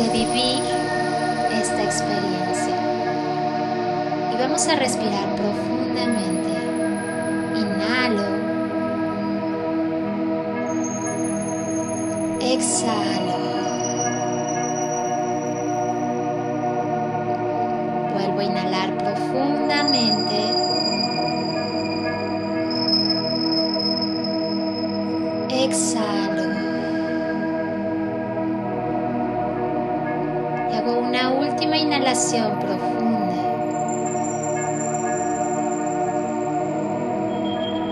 de vivir esta experiencia. Y vamos a respirar profundamente. Inhalo. Exhalo. Vuelvo a inhalar profundamente. Profunda.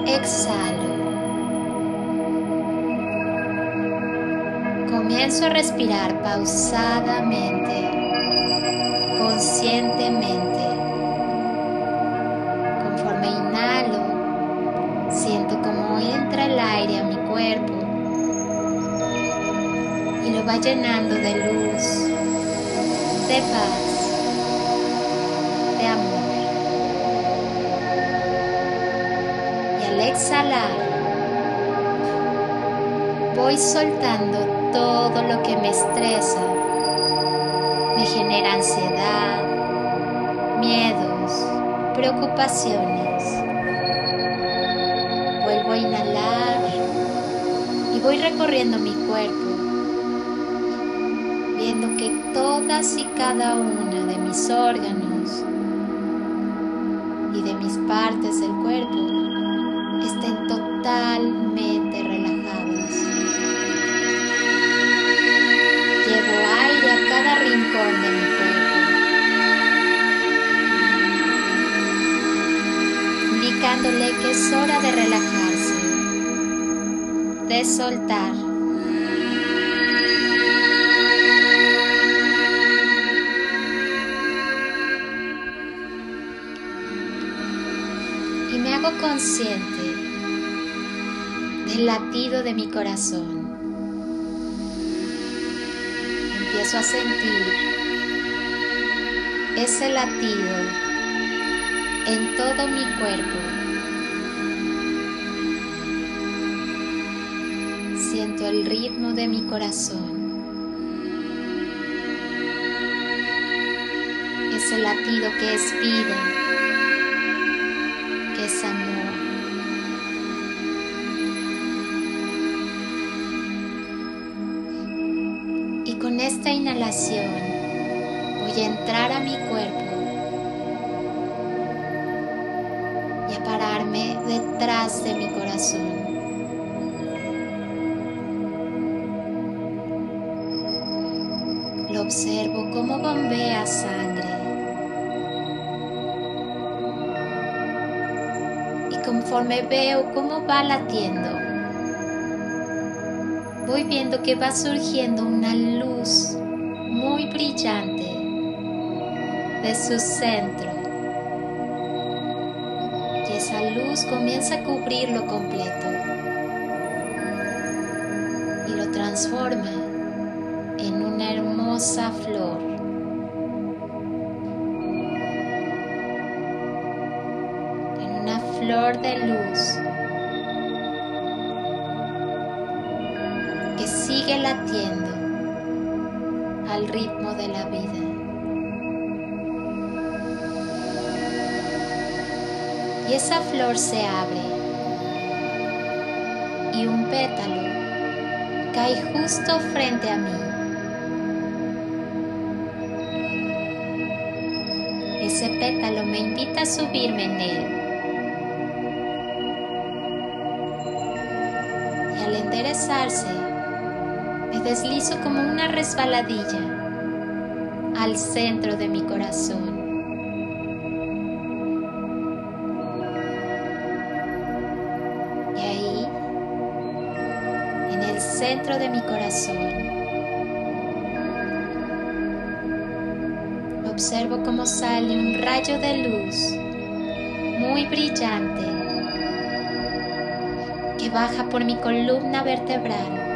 Exhalo. Comienzo a respirar pausadamente, conscientemente. Conforme inhalo, siento como entra el aire a mi cuerpo y lo va llenando de luz, de paz, exhalar, voy soltando todo lo que me estresa, me genera ansiedad, miedos, preocupaciones. Vuelvo a inhalar y voy recorriendo mi cuerpo, viendo que todas y cada una de mis órganos es hora de relajarse, de soltar. Y me hago consciente del latido de mi corazón. Empiezo a sentir ese latido en todo mi cuerpo. El ritmo de mi corazón. Ese latido que es vida, que es amor. Y con esta inhalación voy a entrar a mi cuerpo y a pararme detrás de mi corazón. Observo como bombea sangre. Y conforme veo cómo va latiendo, voy viendo que va surgiendo una luz muy brillante de su centro. Y esa luz comienza a cubrirlo completo y lo transforma flor. En una flor de luz que sigue latiendo al ritmo de la vida. Y esa flor se abre y un pétalo cae justo frente a mí. Ese pétalo me invita a subirme en él. Y al enderezarse, me deslizo como una resbaladilla al centro de mi corazón. Y ahí, en el centro de mi corazón, observo cómo sale un rayo de luz muy brillante que baja por mi columna vertebral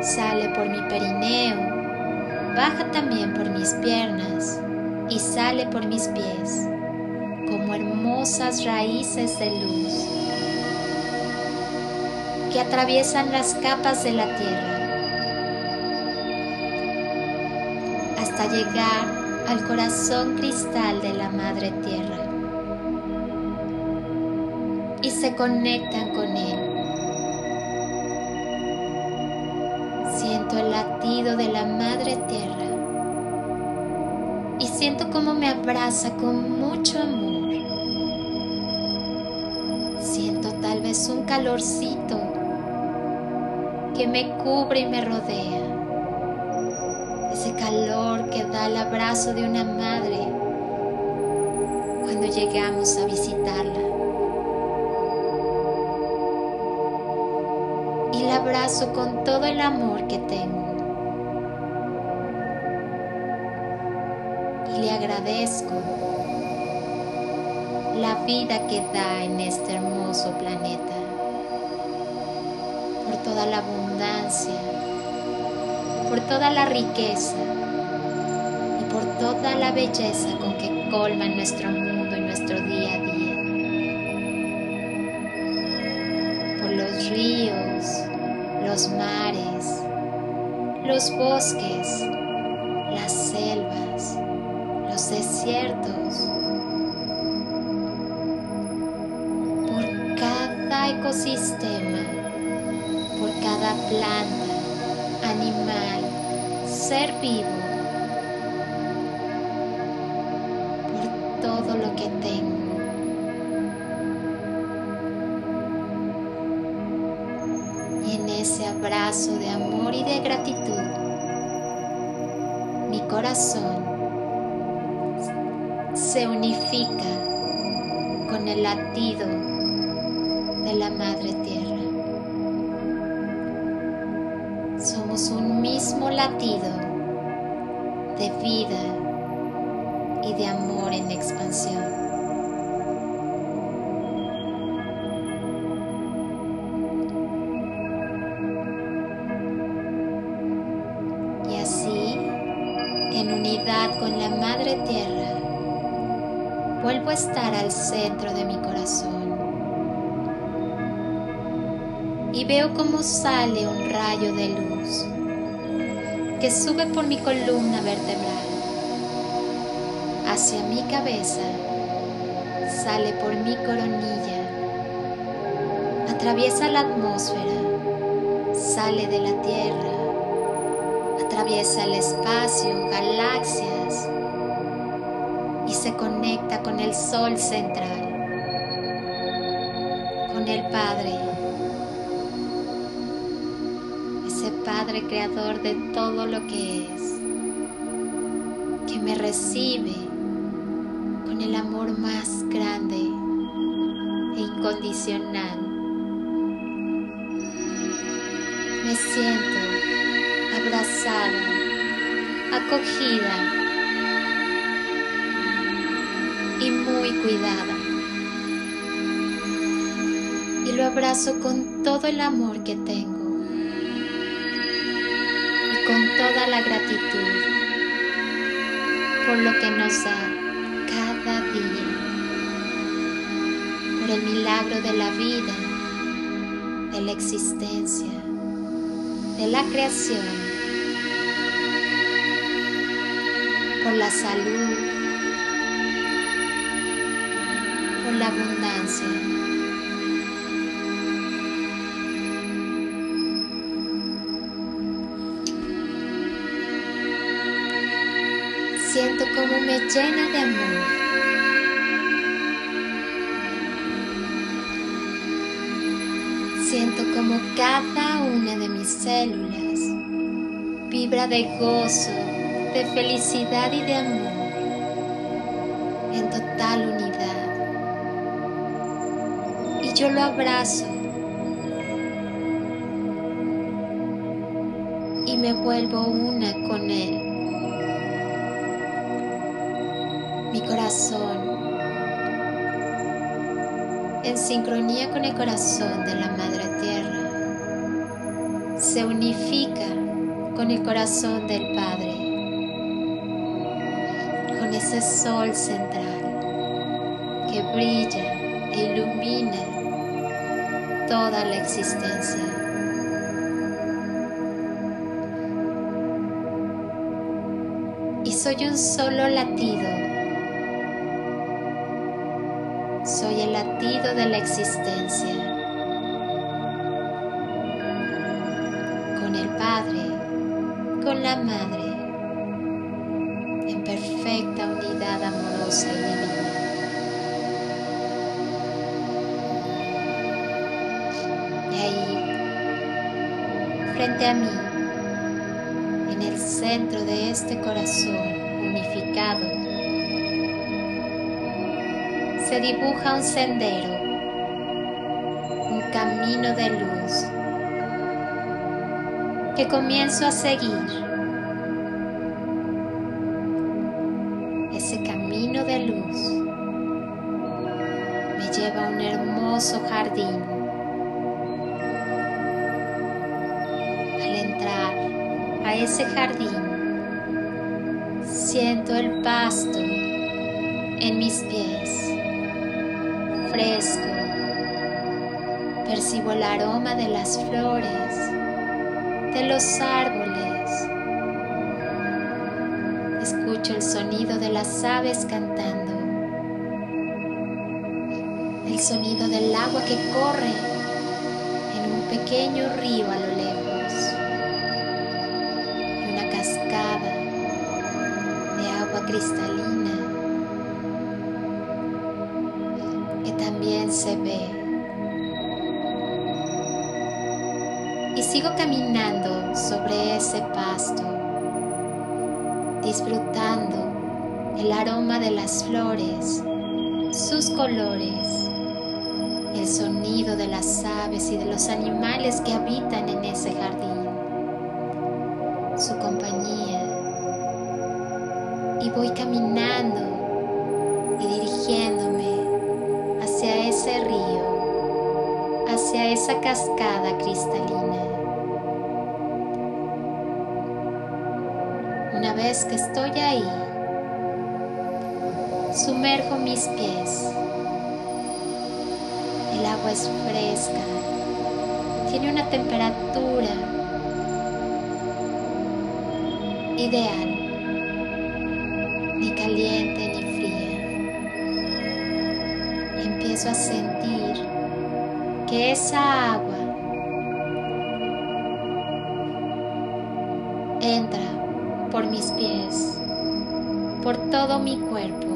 sale por mi perineo, baja también por mis piernas y sale por mis pies como hermosas raíces de luz que atraviesan las capas de la tierra llegar al corazón cristal de la Madre Tierra y se conectan con Él. Siento el latido de la Madre Tierra y siento cómo me abraza con mucho amor. Siento tal vez un calorcito que me cubre y me rodea. Ese calor que da el abrazo de una madre cuando llegamos a visitarla. Y la abrazo con todo el amor que tengo. Y le agradezco la vida que da en este hermoso planeta toda la abundancia, por toda la riqueza por toda la belleza con que colma nuestro mundo y nuestro día a día. Por los ríos, los mares, los bosques, las selvas, los desiertos, por cada ecosistema cada planta, animal, ser vivo, abrazo de amor y de gratitud, mi corazón se unifica con el latido de la Madre Tierra. un mismo latido de vida y de amor en expansión. Vuelvo estar al centro de mi corazón. Y veo cómo sale un rayo de luz que sube por mi columna vertebral. Hacia mi cabeza, sale por mi coronilla, atraviesa la atmósfera, sale de la Tierra, atraviesa el espacio, galaxias y se conecta con el Sol central, con el Padre Padre Creador de todo lo que es, que me recibe con el amor más grande e incondicional. Me siento abrazada, acogida muy cuidada. Y lo abrazo con todo el amor que tengo. Con toda la gratitud por lo que nos da cada día, por el milagro de la vida, de la existencia, de la creación, por la salud, la abundancia. siento como me llena de amor. Siento como cada una de mis células vibra de gozo, de felicidad y de amor, en total unidad. Yo lo abrazo y me vuelvo una con él. mi corazón en sincronía con el corazón de la Madre Tierra, se unifica con el corazón del Padre, con ese sol central que brilla e ilumina toda la existencia. y soy un solo latido. Soy el latido de la existencia. Con el Padre, con la Madre, a mí, centro de este corazón unificado se dibuja un sendero, un camino de luz que comienzo a seguir. Ese camino de luz me lleva a un hermoso jardín ese jardín, siento el pasto en mis pies, fresco, percibo el aroma de las flores, de los árboles, escucho el sonido de las aves cantando, el sonido del agua que corre en un pequeño río a Y sigo caminando sobre ese pasto, disfrutando el aroma de las flores, sus colores, el sonido de las aves y de los animales que habitan en ese jardín, su compañía. Y voy caminando y dirigiéndome ese río, hacia esa cascada cristalina. Una vez que estoy ahí, sumerjo mis pies. El agua es fresca, tiene una temperatura ideal empiezo a sentir que esa agua entra por mis pies, por todo mi cuerpo.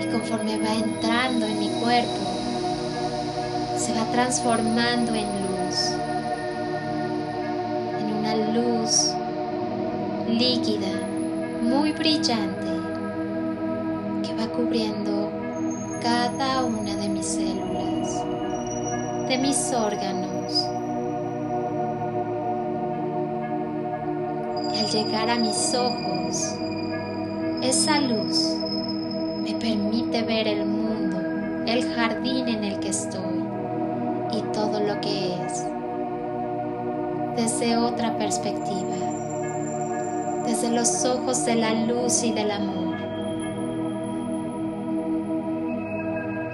Y conforme va entrando en mi cuerpo, se va transformando en luz, en una luz líquida muy brillante cubriendo cada una de mis células, de mis órganos. Al llegar a mis ojos, esa luz me permite ver el mundo, el jardín en el que estoy y todo lo que es desde otra perspectiva desde los ojos de la luz y del amor.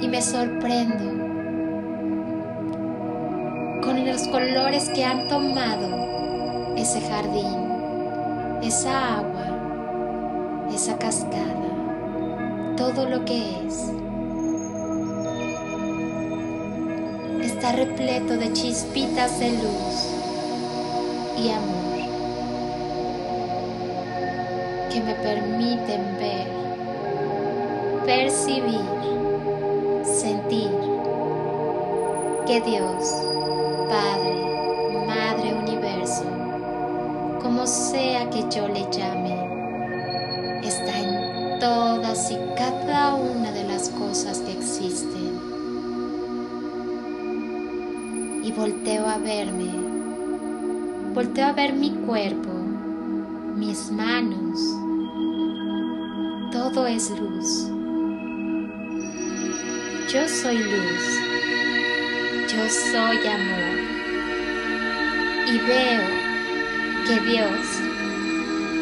Y me sorprendo con los colores que han tomado ese jardín, esa agua, esa cascada, todo lo que es. Está repleto de chispitas de luz y amor. que me permiten ver, percibir, sentir que Dios, Padre, Madre Universo, como sea que yo le llame, está en todas y cada una de las cosas que existen. Y volteo a verme, volteo a ver mi cuerpo, mis manos, todo es luz. Yo soy luz. Yo soy amor. Y veo que Dios,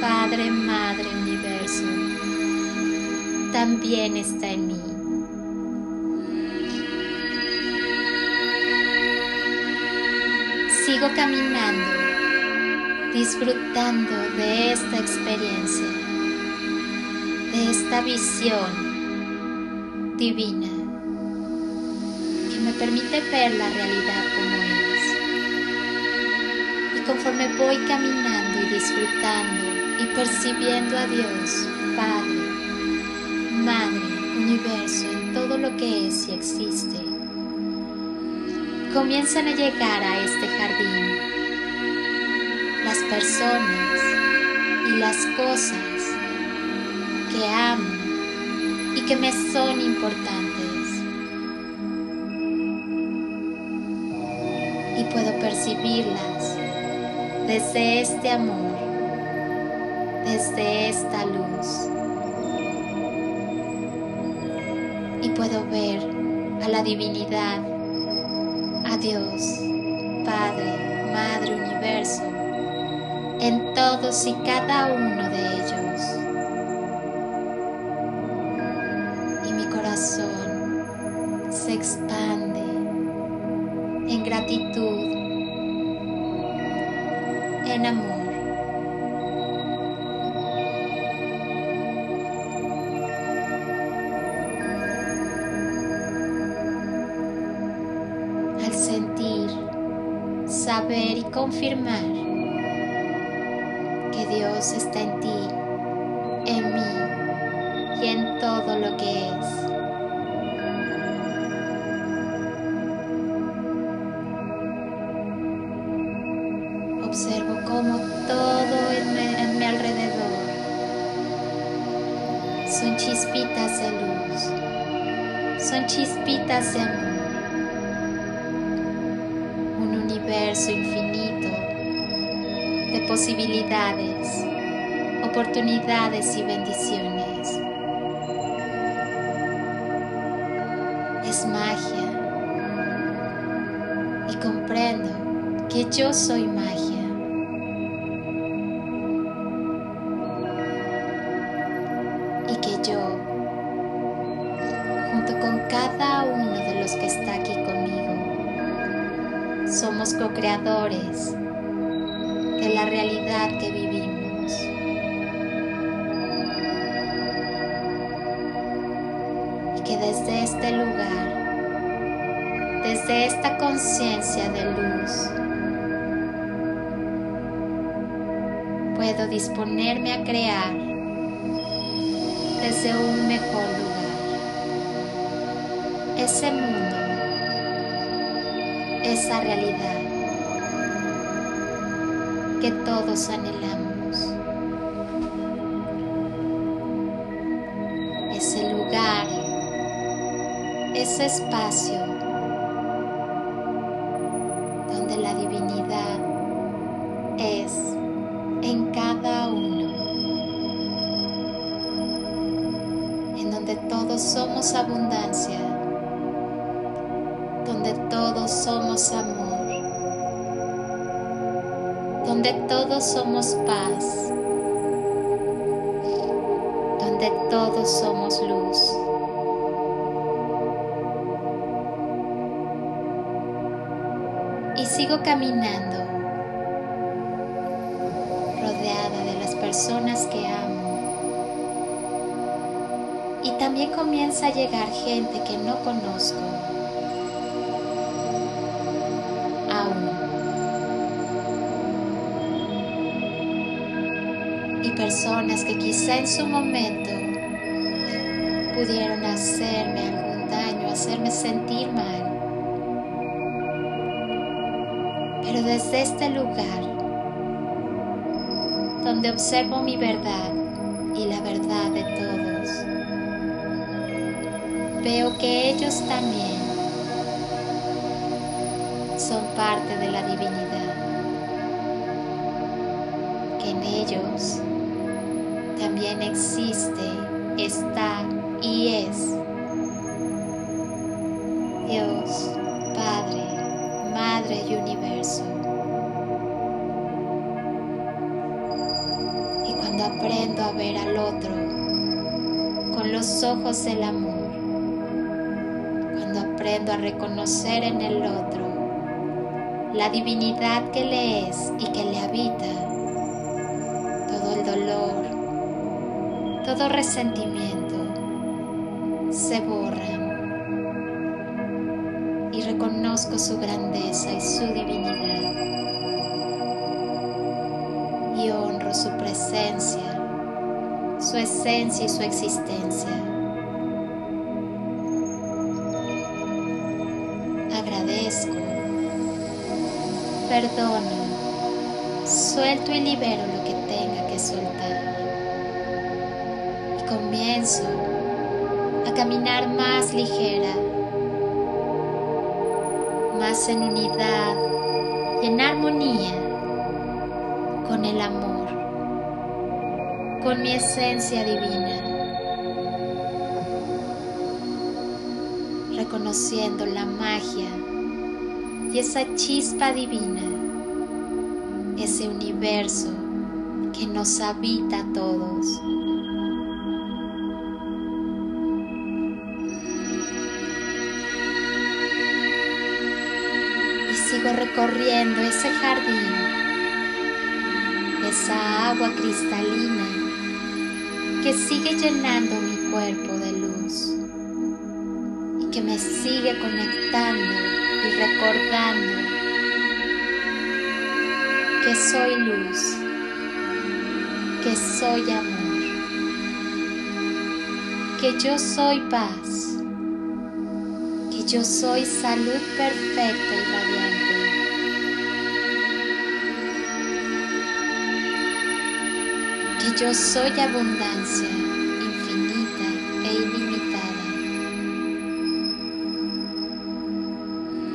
Padre, Madre, Universo, también está en mí. Sigo caminando, disfrutando de esta experiencia, de esta visión divina permite ver la realidad como es. Y conforme voy caminando y disfrutando y percibiendo a Dios, Padre, Madre, Universo, en todo lo que es y existe, comienzan a llegar a este jardín las personas y las cosas que amo y que me son importantes. Puedo percibirlas desde este amor, desde esta luz. Y puedo ver a la divinidad, a Dios, Padre, Madre, Universo, en todos y cada uno de ellos. Que Dios está en ti, en mí y en todo lo que es. Observo cómo todo en mi, en mi alrededor son chispitas de luz, son chispitas de amor, un universo infinito posibilidades, oportunidades y bendiciones. Es magia y comprendo que yo soy magia. Y que yo, junto con cada uno de los que está aquí conmigo, somos co-creadores de la realidad que vivimos. Y que desde este lugar, desde esta conciencia de luz, puedo disponerme a crear desde un mejor lugar. Ese mundo, esa realidad que todos anhelamos. Ese lugar, ese espacio donde todos somos paz, donde todos somos luz. Y sigo caminando, rodeada de las personas que amo. Y también comienza a llegar gente que no conozco. Personas que quizá en su momento pudieron hacerme algún daño, hacerme sentir mal. Pero desde este lugar, donde observo mi verdad y la verdad de todos, veo que ellos también son parte de la divinidad, que en ellos también existe, está y es Dios, Padre, Madre y Universo. Y cuando aprendo a ver al otro con los ojos del amor, cuando aprendo a reconocer en el otro la divinidad que le es y que le habita, todo resentimiento se borran y reconozco su grandeza y su divinidad y honro su presencia, su esencia y su existencia. Agradezco, perdono, suelto y libero lo que tenga que soltar comienzo a caminar más ligera más en unidad y en armonía con el amor, con mi esencia divina, reconociendo la magia y esa chispa divina, ese universo que nos habita a todos. Recorriendo ese jardín, esa agua cristalina que sigue llenando mi cuerpo de luz y que me sigue conectando y recordando que soy luz, que soy amor, que yo soy paz, que yo soy salud perfecta y radiante. Yo soy abundancia infinita e ilimitada.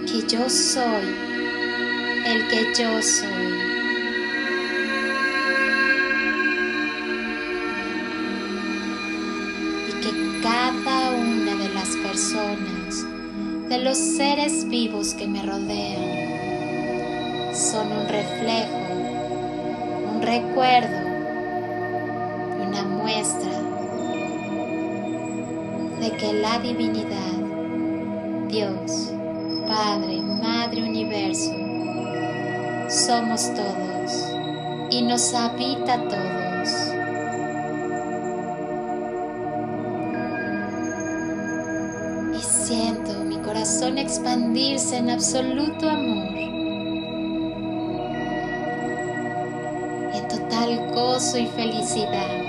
Que yo soy el que yo soy. Y que cada una de las personas, de los seres vivos que me rodean, son un reflejo, un recuerdo de que la divinidad, Dios, Padre, Madre, Universo, somos todos y nos habita todos. Y siento mi corazón expandirse en absoluto amor. En total gozo y felicidad.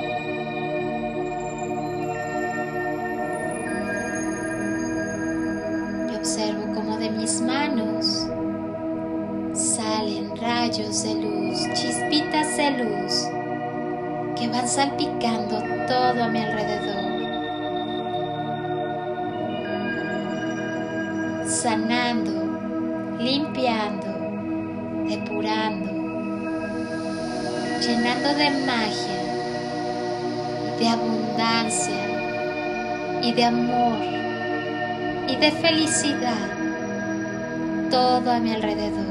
De abundancia y de amor y de felicidad todo a mi alrededor.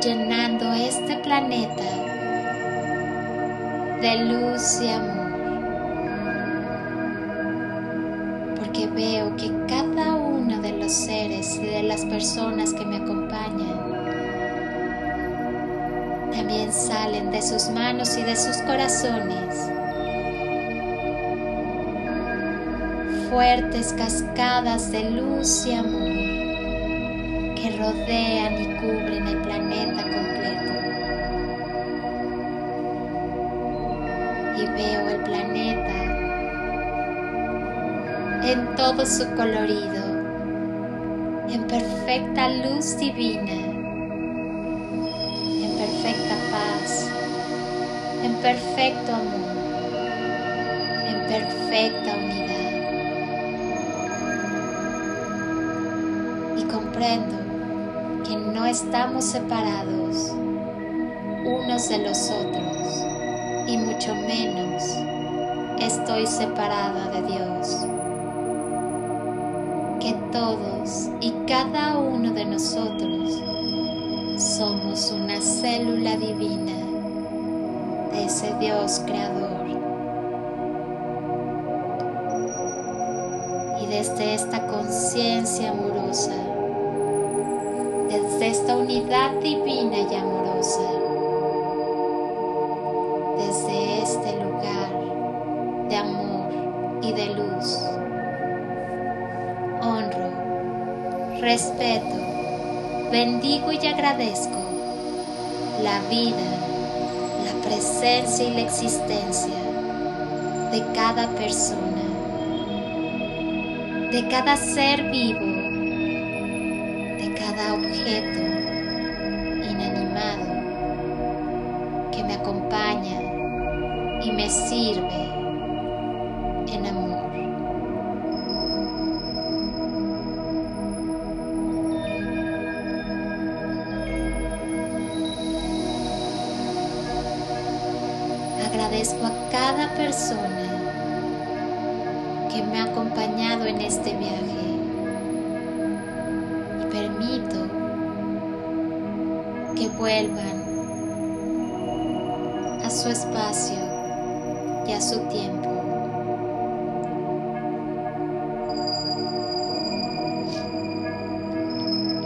llenando este planeta de luz y amor. Porque veo que cada uno de los seres y de las personas que me acompañan salen de sus manos y de sus corazones fuertes cascadas de luz y amor que rodean y cubren el planeta completo. Y veo el planeta en todo su colorido, en perfecta luz divina, perfecto amor, en perfecta unidad. Y comprendo no estamos separados unos de los otros y mucho menos estoy separada de Dios. Que todos y cada uno de nosotros somos una célula divina de ese Dios creador. Y desde esta conciencia amorosa, desde esta unidad divina y amorosa. Desde este lugar de amor y de luz, honro, respeto, bendigo y agradezco la vida, presencia y la existencia de cada persona, de cada ser vivo, de cada objeto inanimado que me acompaña y me sirve cada persona que me ha acompañado en este viaje y permito que vuelvan a su espacio y a su tiempo.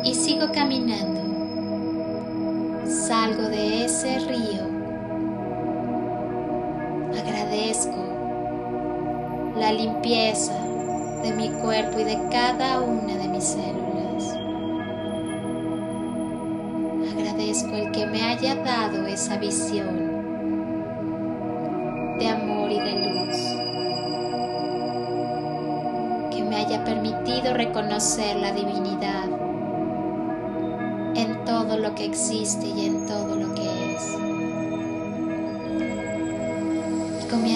Y sigo caminando. Salgo de ese río. Limpieza de mi cuerpo y de cada una de mis células. Agradezco el que me haya dado esa visión de amor y de luz, que me haya permitido reconocer la divinidad en todo lo que existe y en todo lo que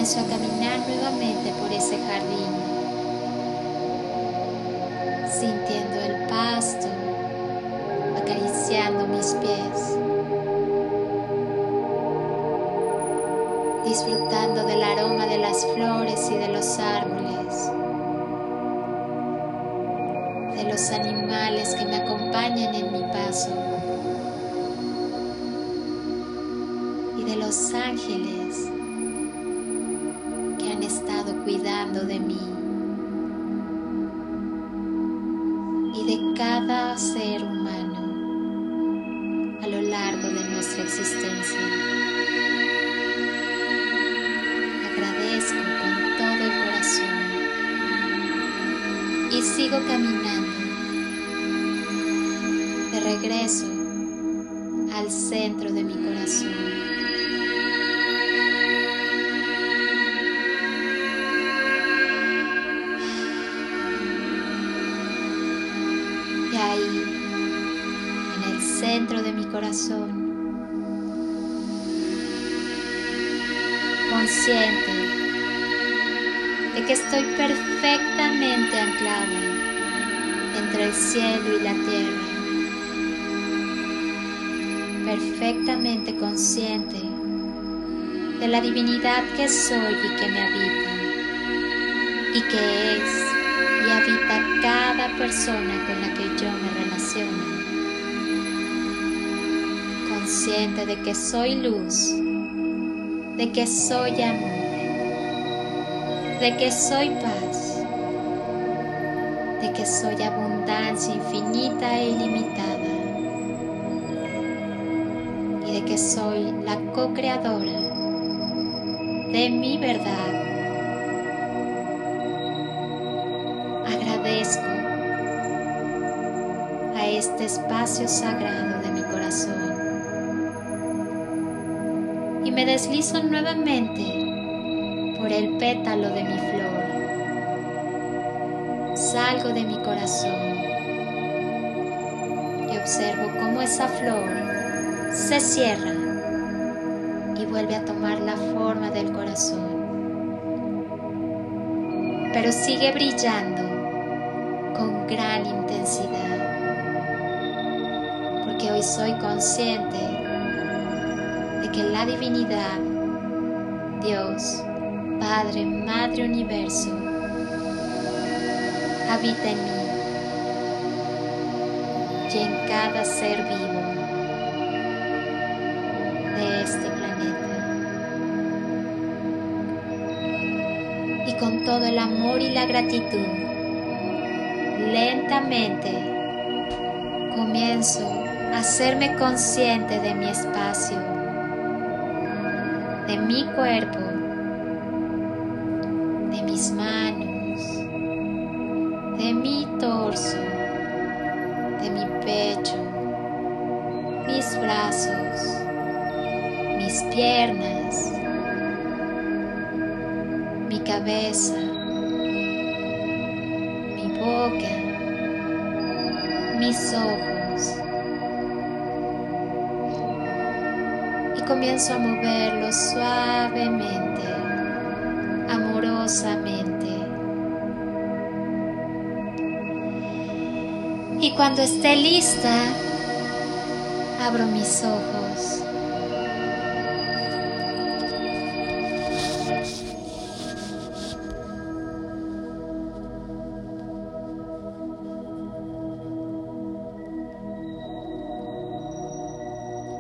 A caminar nuevamente por ese jardín, sintiendo el pasto, acariciando mis pies, disfrutando del aroma de las flores y de los árboles, de los animales que me acompañan en mi paso y de los ángeles y sigo caminando de regreso al centro de mi corazón. Y ahí, en el centro de mi corazón, consciente de que estoy perfectamente anclada entre el cielo y la tierra, perfectamente consciente de la divinidad que soy y que me habita, y que es y habita cada persona con la que yo me relaciono, consciente de que soy luz, de que soy amor, de que soy paz, de que soy abundancia infinita e ilimitada y de que soy la co-creadora de mi verdad. Agradezco a este espacio sagrado de mi corazón y me deslizo nuevamente por el pétalo de mi flor. Salgo de mi corazón y observo cómo esa flor se cierra y vuelve a tomar la forma del corazón. Pero sigue brillando con gran intensidad. Porque hoy soy consciente de que la divinidad, Dios, Padre, Madre Universo, habita en mí y en cada ser vivo de este planeta. Y con todo el amor y la gratitud, lentamente comienzo hacerme consciente de mi espacio, de mi cuerpo, mis manos, de mi torso, de mi pecho, mis brazos, mis piernas, mi cabeza, mi boca, mis ojos. Y comienzo a moverlos suavemente, Y cuando esté lista, abro mis ojos.